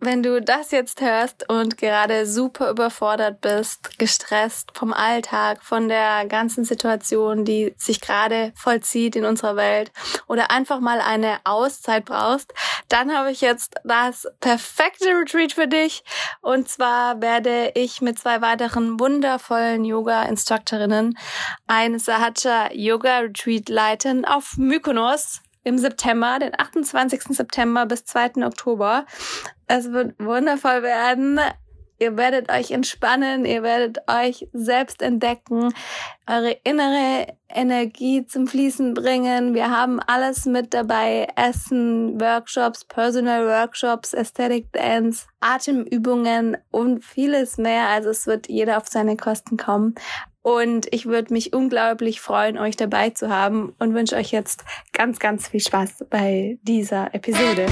wenn du das jetzt hörst und gerade super überfordert bist, gestresst vom Alltag, von der ganzen Situation, die sich gerade vollzieht in unserer Welt oder einfach mal eine Auszeit brauchst, dann habe ich jetzt das perfekte Retreat für dich. Und zwar werde ich mit zwei weiteren wundervollen Yoga-Instruktorinnen ein Sahaja Yoga Retreat leiten auf Mykonos im September, den 28. September bis 2. Oktober. Es wird wundervoll werden. Ihr werdet euch entspannen, ihr werdet euch selbst entdecken, eure innere Energie zum Fließen bringen. Wir haben alles mit dabei. Essen, Workshops, Personal Workshops, Aesthetic Dance, Atemübungen und vieles mehr. Also es wird jeder auf seine Kosten kommen. Und ich würde mich unglaublich freuen, euch dabei zu haben und wünsche euch jetzt ganz, ganz viel Spaß bei dieser Episode.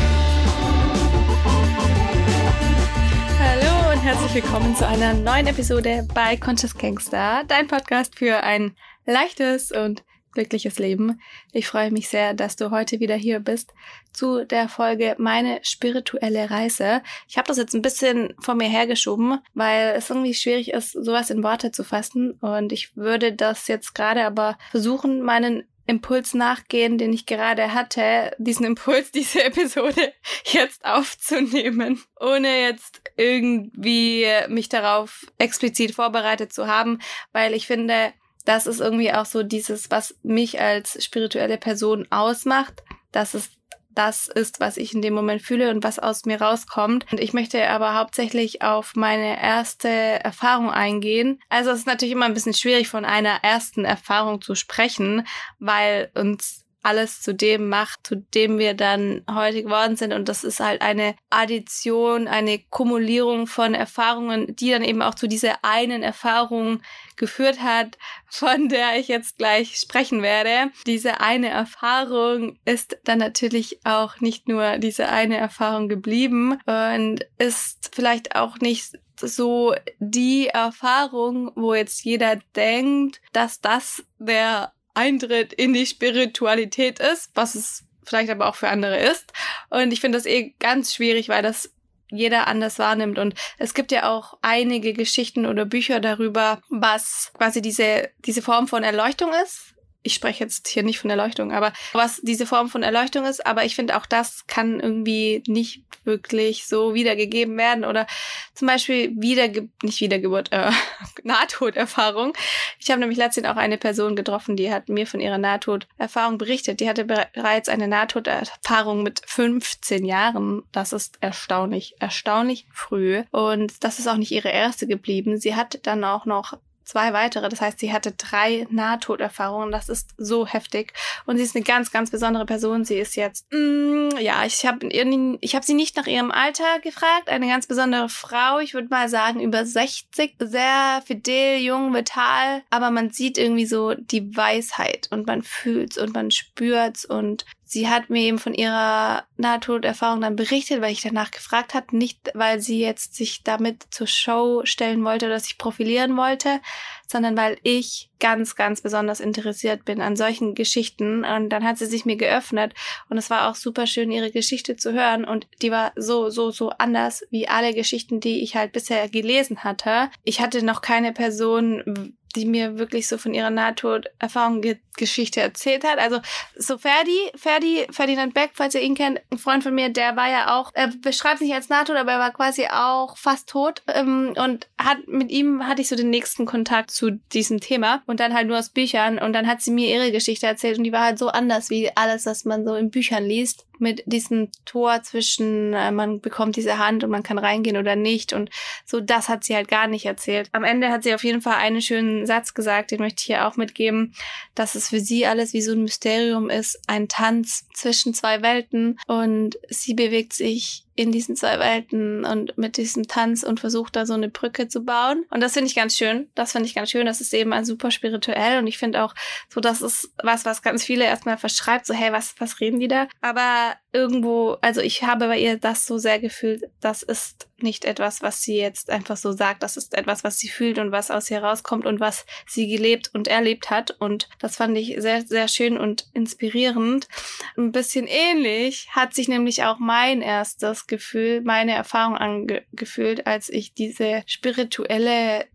Hallo und herzlich willkommen zu einer neuen Episode bei Conscious Gangster, dein Podcast für ein leichtes und glückliches Leben. Ich freue mich sehr, dass du heute wieder hier bist zu der Folge Meine spirituelle Reise. Ich habe das jetzt ein bisschen vor mir hergeschoben, weil es irgendwie schwierig ist, sowas in Worte zu fassen. Und ich würde das jetzt gerade aber versuchen, meinen Impuls nachgehen, den ich gerade hatte, diesen Impuls, diese Episode jetzt aufzunehmen, ohne jetzt irgendwie mich darauf explizit vorbereitet zu haben, weil ich finde, das ist irgendwie auch so dieses, was mich als spirituelle Person ausmacht, dass es das ist, was ich in dem Moment fühle und was aus mir rauskommt. Und ich möchte aber hauptsächlich auf meine erste Erfahrung eingehen. Also es ist natürlich immer ein bisschen schwierig, von einer ersten Erfahrung zu sprechen, weil uns alles zu dem macht, zu dem wir dann heute geworden sind. Und das ist halt eine Addition, eine Kumulierung von Erfahrungen, die dann eben auch zu dieser einen Erfahrung geführt hat, von der ich jetzt gleich sprechen werde. Diese eine Erfahrung ist dann natürlich auch nicht nur diese eine Erfahrung geblieben und ist vielleicht auch nicht so die Erfahrung, wo jetzt jeder denkt, dass das der Eintritt in die Spiritualität ist, was es vielleicht aber auch für andere ist. Und ich finde das eh ganz schwierig, weil das jeder anders wahrnimmt. Und es gibt ja auch einige Geschichten oder Bücher darüber, was quasi diese, diese Form von Erleuchtung ist ich spreche jetzt hier nicht von Erleuchtung, aber was diese Form von Erleuchtung ist, aber ich finde auch das kann irgendwie nicht wirklich so wiedergegeben werden oder zum Beispiel Wiederge nicht Wiedergeburt, äh, Nahtoderfahrung. Ich habe nämlich letztens auch eine Person getroffen, die hat mir von ihrer Nahtoderfahrung berichtet. Die hatte bereits eine Nahtoderfahrung mit 15 Jahren. Das ist erstaunlich, erstaunlich früh. Und das ist auch nicht ihre erste geblieben. Sie hat dann auch noch zwei weitere. Das heißt, sie hatte drei Nahtoderfahrungen. Das ist so heftig. Und sie ist eine ganz, ganz besondere Person. Sie ist jetzt, mm, ja, ich habe ich hab sie nicht nach ihrem Alter gefragt. Eine ganz besondere Frau. Ich würde mal sagen, über 60. Sehr fidel, jung, vital. Aber man sieht irgendwie so die Weisheit und man fühlt's und man spürt's und sie hat mir eben von ihrer Nahtoderfahrung dann berichtet, weil ich danach gefragt habe, nicht weil sie jetzt sich damit zur Show stellen wollte oder sich profilieren wollte, sondern weil ich ganz, ganz besonders interessiert bin an solchen Geschichten. Und dann hat sie sich mir geöffnet und es war auch super schön, ihre Geschichte zu hören. Und die war so, so, so anders wie alle Geschichten, die ich halt bisher gelesen hatte. Ich hatte noch keine Person, die mir wirklich so von ihrer Nahtoderfahrung Geschichte erzählt hat. Also so Ferdi, Ferdi, Ferdinand Beck, falls ihr ihn kennt, ein Freund von mir, der war ja auch, er beschreibt sich als Nahtod, aber er war quasi auch fast tot ähm, und hat mit ihm hatte ich so den nächsten Kontakt zu diesem Thema und dann halt nur aus Büchern und dann hat sie mir ihre Geschichte erzählt und die war halt so anders wie alles, was man so in Büchern liest mit diesem Tor zwischen, äh, man bekommt diese Hand und man kann reingehen oder nicht. Und so, das hat sie halt gar nicht erzählt. Am Ende hat sie auf jeden Fall einen schönen Satz gesagt, den möchte ich hier auch mitgeben, dass es für sie alles wie so ein Mysterium ist, ein Tanz zwischen zwei Welten und sie bewegt sich in diesen zwei Welten und mit diesem Tanz und versucht da so eine Brücke zu bauen. Und das finde ich ganz schön. Das finde ich ganz schön. Das ist eben ein super spirituell und ich finde auch so, das ist was, was ganz viele erstmal verschreibt, so hey, was, was reden die da? Aber irgendwo, also ich habe bei ihr das so sehr gefühlt, das ist nicht etwas, was sie jetzt einfach so sagt, das ist etwas, was sie fühlt und was aus ihr rauskommt und was sie gelebt und erlebt hat. Und das fand ich sehr, sehr schön und inspirierend. Ein bisschen ähnlich hat sich nämlich auch mein erstes Gefühl, meine Erfahrung angefühlt, als ich diese spirituelle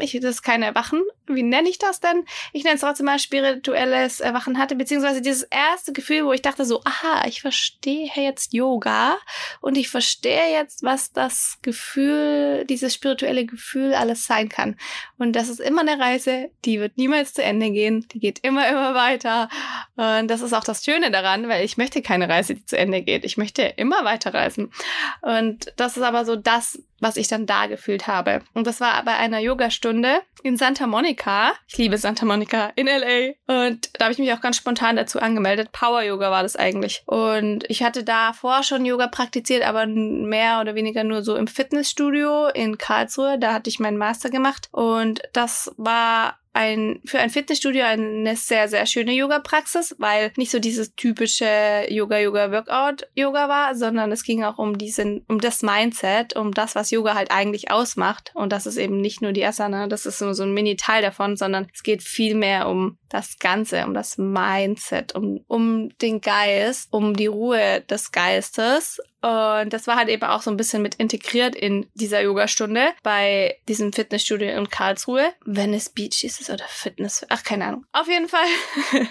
ich, das ist kein Erwachen. Wie nenne ich das denn? Ich nenne es trotzdem mal spirituelles Erwachen hatte, beziehungsweise dieses erste Gefühl, wo ich dachte so, aha, ich verstehe jetzt Yoga und ich verstehe jetzt, was das Gefühl, dieses spirituelle Gefühl alles sein kann. Und das ist immer eine Reise, die wird niemals zu Ende gehen. Die geht immer, immer weiter. Und das ist auch das Schöne daran, weil ich möchte keine Reise, die zu Ende geht. Ich möchte immer weiterreisen. Und das ist aber so das, was ich dann da gefühlt habe. Und das war bei einer Yogastunde in Santa Monica. Ich liebe Santa Monica in LA. Und da habe ich mich auch ganz spontan dazu angemeldet. Power Yoga war das eigentlich. Und ich hatte davor schon Yoga praktiziert, aber mehr oder weniger nur so im Fitnessstudio in Karlsruhe. Da hatte ich meinen Master gemacht. Und das war ein, für ein Fitnessstudio eine sehr, sehr schöne Yoga-Praxis, weil nicht so dieses typische Yoga-Yoga-Workout-Yoga war, sondern es ging auch um diesen, um das Mindset, um das, was Yoga halt eigentlich ausmacht. Und das ist eben nicht nur die Asana, das ist nur so ein Mini-Teil davon, sondern es geht viel mehr um das Ganze, um das Mindset, um, um den Geist, um die Ruhe des Geistes. Und das war halt eben auch so ein bisschen mit integriert in dieser Yogastunde bei diesem Fitnessstudio in Karlsruhe. Venice Beach ist es oder Fitness, ach keine Ahnung. Auf jeden Fall,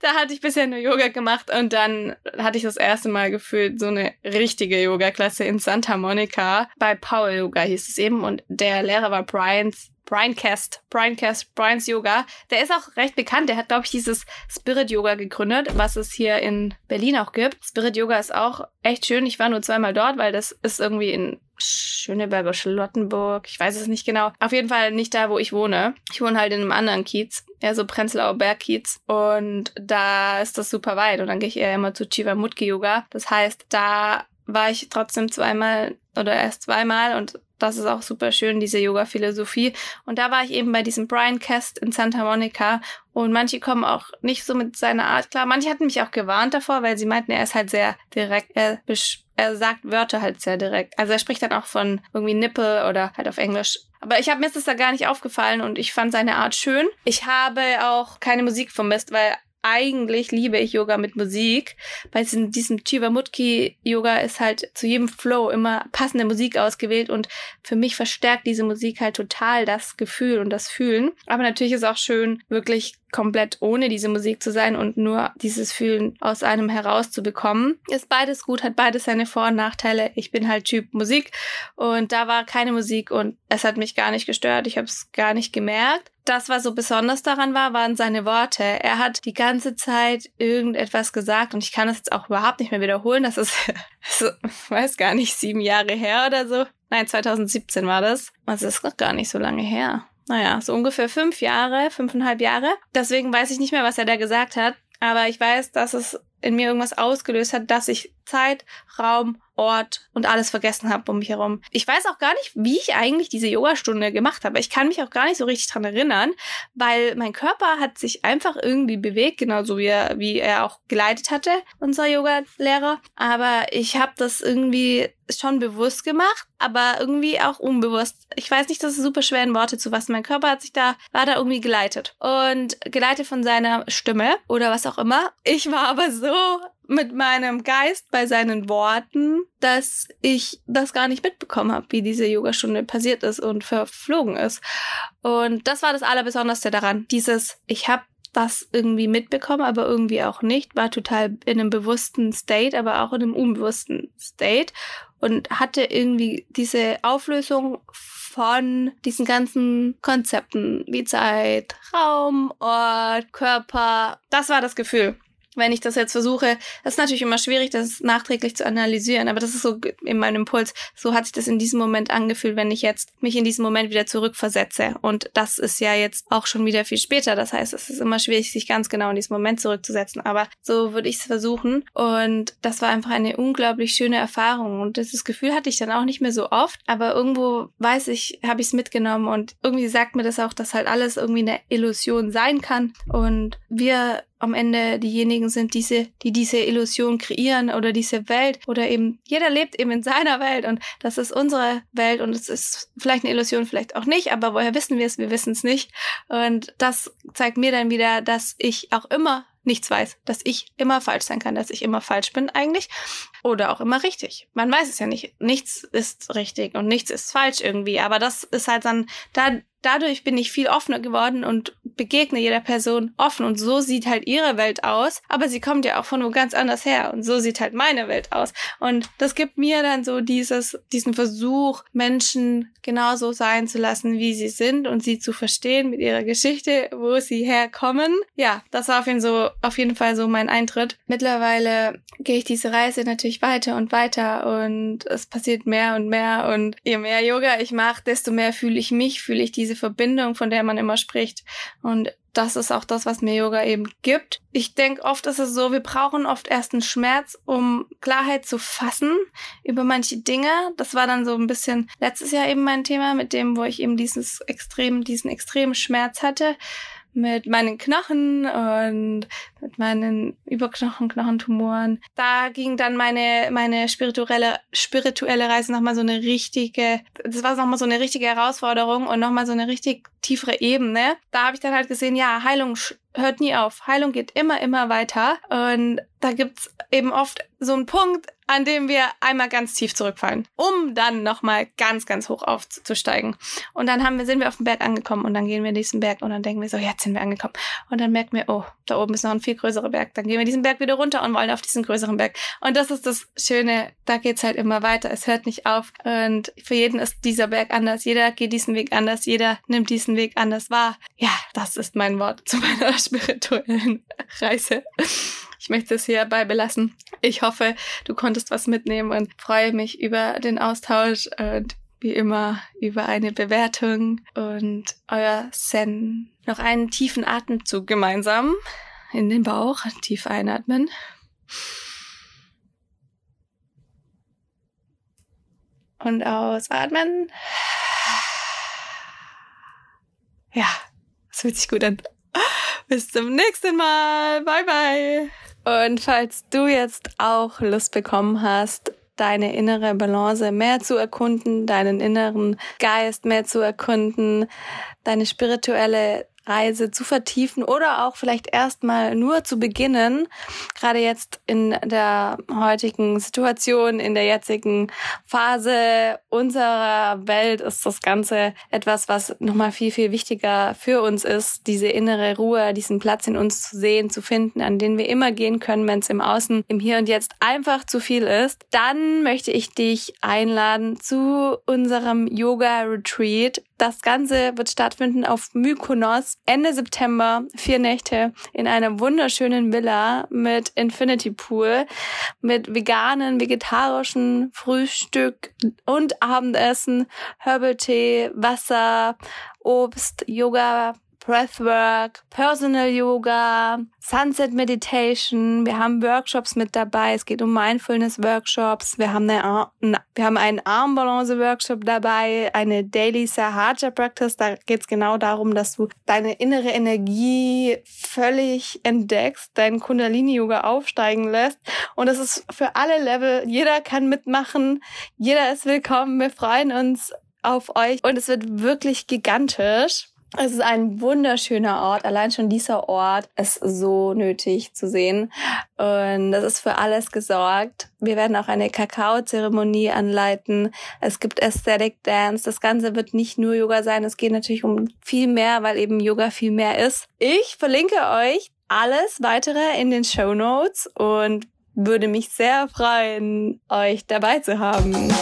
da hatte ich bisher nur Yoga gemast und dann hatte ich das erste Mal gefühlt so eine richtige Yoga-Klasse in Santa Monica. Bei Power Yoga hieß es eben und der Lehrer war Brian's Brian Cast, Brian Cast, Brian's Yoga. Der ist auch recht bekannt. Der hat, glaube ich, dieses Spirit Yoga gegründet, was es hier in Berlin auch gibt. Spirit Yoga ist auch echt schön. Ich war nur zweimal dort, weil das ist irgendwie in Schöneberg oder Charlottenburg. Ich weiß es nicht genau. Auf jeden Fall nicht da, wo ich wohne. Ich wohne halt in einem anderen Kiez. Eher so Prenzlauer Bergkiez. Und da ist das super weit. Und dann gehe ich eher immer zu Chivamutki Yoga. Das heißt, da war ich trotzdem zweimal oder erst zweimal und das ist auch super schön, diese Yoga-Philosophie. Und da war ich eben bei diesem Brian Cast in Santa Monica und manche kommen auch nicht so mit seiner Art klar. Manche hatten mich auch gewarnt davor, weil sie meinten, er ist halt sehr direkt, er, er sagt Wörter halt sehr direkt. Also er spricht dann auch von irgendwie Nippel oder halt auf Englisch. Aber ich habe mir ist das da gar nicht aufgefallen und ich fand seine Art schön. Ich habe auch keine Musik vermisst, weil eigentlich liebe ich Yoga mit Musik, in diesem Chivamutki Yoga ist halt zu jedem Flow immer passende Musik ausgewählt und für mich verstärkt diese Musik halt total das Gefühl und das Fühlen. Aber natürlich ist auch schön, wirklich komplett ohne diese Musik zu sein und nur dieses Fühlen aus einem herauszubekommen. Ist beides gut, hat beides seine Vor- und Nachteile. Ich bin halt Typ Musik und da war keine Musik und es hat mich gar nicht gestört. Ich habe es gar nicht gemerkt. Das, was so besonders daran war, waren seine Worte. Er hat die ganze Zeit irgendetwas gesagt und ich kann es jetzt auch überhaupt nicht mehr wiederholen. Das ist, so, ich weiß gar nicht, sieben Jahre her oder so. Nein, 2017 war das. Das ist noch gar nicht so lange her naja, so ungefähr fünf Jahre, fünfeinhalb Jahre. Deswegen weiß ich nicht mehr, was er da gesagt hat. Aber ich weiß, dass es in mir irgendwas ausgelöst hat, dass ich Zeit, Raum, Ort und alles vergessen habe um mich herum. Ich weiß auch gar nicht, wie ich eigentlich diese Yogastunde gemacht habe. Ich kann mich auch gar nicht so richtig dran erinnern, weil mein Körper hat sich einfach irgendwie bewegt, genauso wie er, wie er auch geleitet hatte, unser Yoga-Lehrer. Aber ich habe das irgendwie schon bewusst gemacht, aber irgendwie auch unbewusst. Ich weiß nicht, das ist super schwer in Worte zu fassen. Mein Körper hat sich da, war da irgendwie geleitet. Und geleitet von seiner Stimme oder was auch immer. Ich war aber so mit meinem Geist bei seinen Worten, dass ich das gar nicht mitbekommen habe, wie diese Yogastunde passiert ist und verflogen ist. Und das war das Allerbesonderste daran. Dieses, ich habe das irgendwie mitbekommen, aber irgendwie auch nicht, war total in einem bewussten State, aber auch in einem unbewussten State und hatte irgendwie diese Auflösung von diesen ganzen Konzepten wie Zeit, Raum, Ort, Körper. Das war das Gefühl wenn ich das jetzt versuche, das ist natürlich immer schwierig, das nachträglich zu analysieren, aber das ist so in meinem Impuls, so hat sich das in diesem Moment angefühlt, wenn ich jetzt mich in diesem Moment wieder zurückversetze. Und das ist ja jetzt auch schon wieder viel später. Das heißt, es ist immer schwierig, sich ganz genau in diesen Moment zurückzusetzen. Aber so würde ich es versuchen. Und das war einfach eine unglaublich schöne Erfahrung. Und dieses Gefühl hatte ich dann auch nicht mehr so oft. Aber irgendwo weiß ich, habe ich es mitgenommen. Und irgendwie sagt mir das auch, dass halt alles irgendwie eine Illusion sein kann. Und wir am Ende diejenigen sind, diese, die diese Illusion kreieren oder diese Welt oder eben jeder lebt eben in seiner Welt und das ist unsere Welt und es ist vielleicht eine Illusion, vielleicht auch nicht, aber woher wissen wir es? Wir wissen es nicht. Und das zeigt mir dann wieder, dass ich auch immer nichts weiß, dass ich immer falsch sein kann, dass ich immer falsch bin eigentlich oder auch immer richtig. Man weiß es ja nicht. Nichts ist richtig und nichts ist falsch irgendwie, aber das ist halt dann da dadurch bin ich viel offener geworden und begegne jeder Person offen und so sieht halt ihre Welt aus, aber sie kommt ja auch von wo ganz anders her und so sieht halt meine Welt aus und das gibt mir dann so dieses diesen Versuch Menschen genauso sein zu lassen, wie sie sind und sie zu verstehen mit ihrer Geschichte, wo sie herkommen. Ja, das war auf jeden, so, auf jeden Fall so mein Eintritt. Mittlerweile gehe ich diese Reise natürlich weiter und weiter und es passiert mehr und mehr und je mehr Yoga ich mache, desto mehr fühle ich mich, fühle ich diese diese Verbindung, von der man immer spricht. Und das ist auch das, was mir Yoga eben gibt. Ich denke, oft ist es so, wir brauchen oft erst einen Schmerz, um Klarheit zu fassen über manche Dinge. Das war dann so ein bisschen letztes Jahr eben mein Thema, mit dem, wo ich eben dieses extrem, diesen extremen Schmerz hatte mit meinen Knochen und mit meinen Überknochen, Knochentumoren. Da ging dann meine, meine spirituelle, spirituelle Reise nochmal so eine richtige, das war nochmal so eine richtige Herausforderung und nochmal so eine richtig tiefere Ebene. Da habe ich dann halt gesehen, ja, Heilung hört nie auf. Heilung geht immer, immer weiter. Und da gibt's eben oft so einen Punkt, an dem wir einmal ganz tief zurückfallen, um dann nochmal ganz, ganz hoch aufzusteigen. Und dann haben wir, sind wir auf dem Berg angekommen und dann gehen wir diesen Berg und dann denken wir so, jetzt sind wir angekommen. Und dann merken wir, oh, da oben ist noch ein viel größerer Berg. Dann gehen wir diesen Berg wieder runter und wollen auf diesen größeren Berg. Und das ist das Schöne, da geht's halt immer weiter. Es hört nicht auf. Und für jeden ist dieser Berg anders. Jeder geht diesen Weg anders. Jeder nimmt diesen Weg anders wahr. Ja, das ist mein Wort zu meiner spirituellen Reise. Ich möchte es hierbei belassen. Ich hoffe, du konntest was mitnehmen und freue mich über den Austausch und wie immer über eine Bewertung und euer Zen. Noch einen tiefen Atemzug gemeinsam in den Bauch, tief einatmen. Und ausatmen. Ja, das fühlt sich gut an. Bis zum nächsten Mal. Bye, bye. Und falls du jetzt auch Lust bekommen hast, deine innere Balance mehr zu erkunden, deinen inneren Geist mehr zu erkunden, deine spirituelle Reise zu vertiefen oder auch vielleicht erstmal nur zu beginnen. Gerade jetzt in der heutigen Situation, in der jetzigen Phase unserer Welt ist das Ganze etwas, was nochmal viel, viel wichtiger für uns ist, diese innere Ruhe, diesen Platz in uns zu sehen, zu finden, an den wir immer gehen können, wenn es im Außen, im Hier und Jetzt einfach zu viel ist. Dann möchte ich dich einladen zu unserem Yoga Retreat. Das Ganze wird stattfinden auf Mykonos Ende September vier Nächte in einer wunderschönen Villa mit Infinity Pool, mit veganen, vegetarischen Frühstück und Abendessen, Herbal Tee, Wasser, Obst, Yoga, Breathwork, Personal Yoga, Sunset Meditation. Wir haben Workshops mit dabei. Es geht um Mindfulness Workshops. Wir haben, eine, wir haben einen Armbalance Workshop dabei, eine Daily Sahaja Practice. Da geht es genau darum, dass du deine innere Energie völlig entdeckst, deinen Kundalini Yoga aufsteigen lässt. Und das ist für alle Level. Jeder kann mitmachen. Jeder ist willkommen. Wir freuen uns auf euch und es wird wirklich gigantisch. Es ist ein wunderschöner Ort. Allein schon dieser Ort ist so nötig zu sehen. Und das ist für alles gesorgt. Wir werden auch eine Kakao-Zeremonie anleiten. Es gibt Aesthetic Dance. Das Ganze wird nicht nur Yoga sein. Es geht natürlich um viel mehr, weil eben Yoga viel mehr ist. Ich verlinke euch alles weitere in den Show Notes und würde mich sehr freuen, euch dabei zu haben.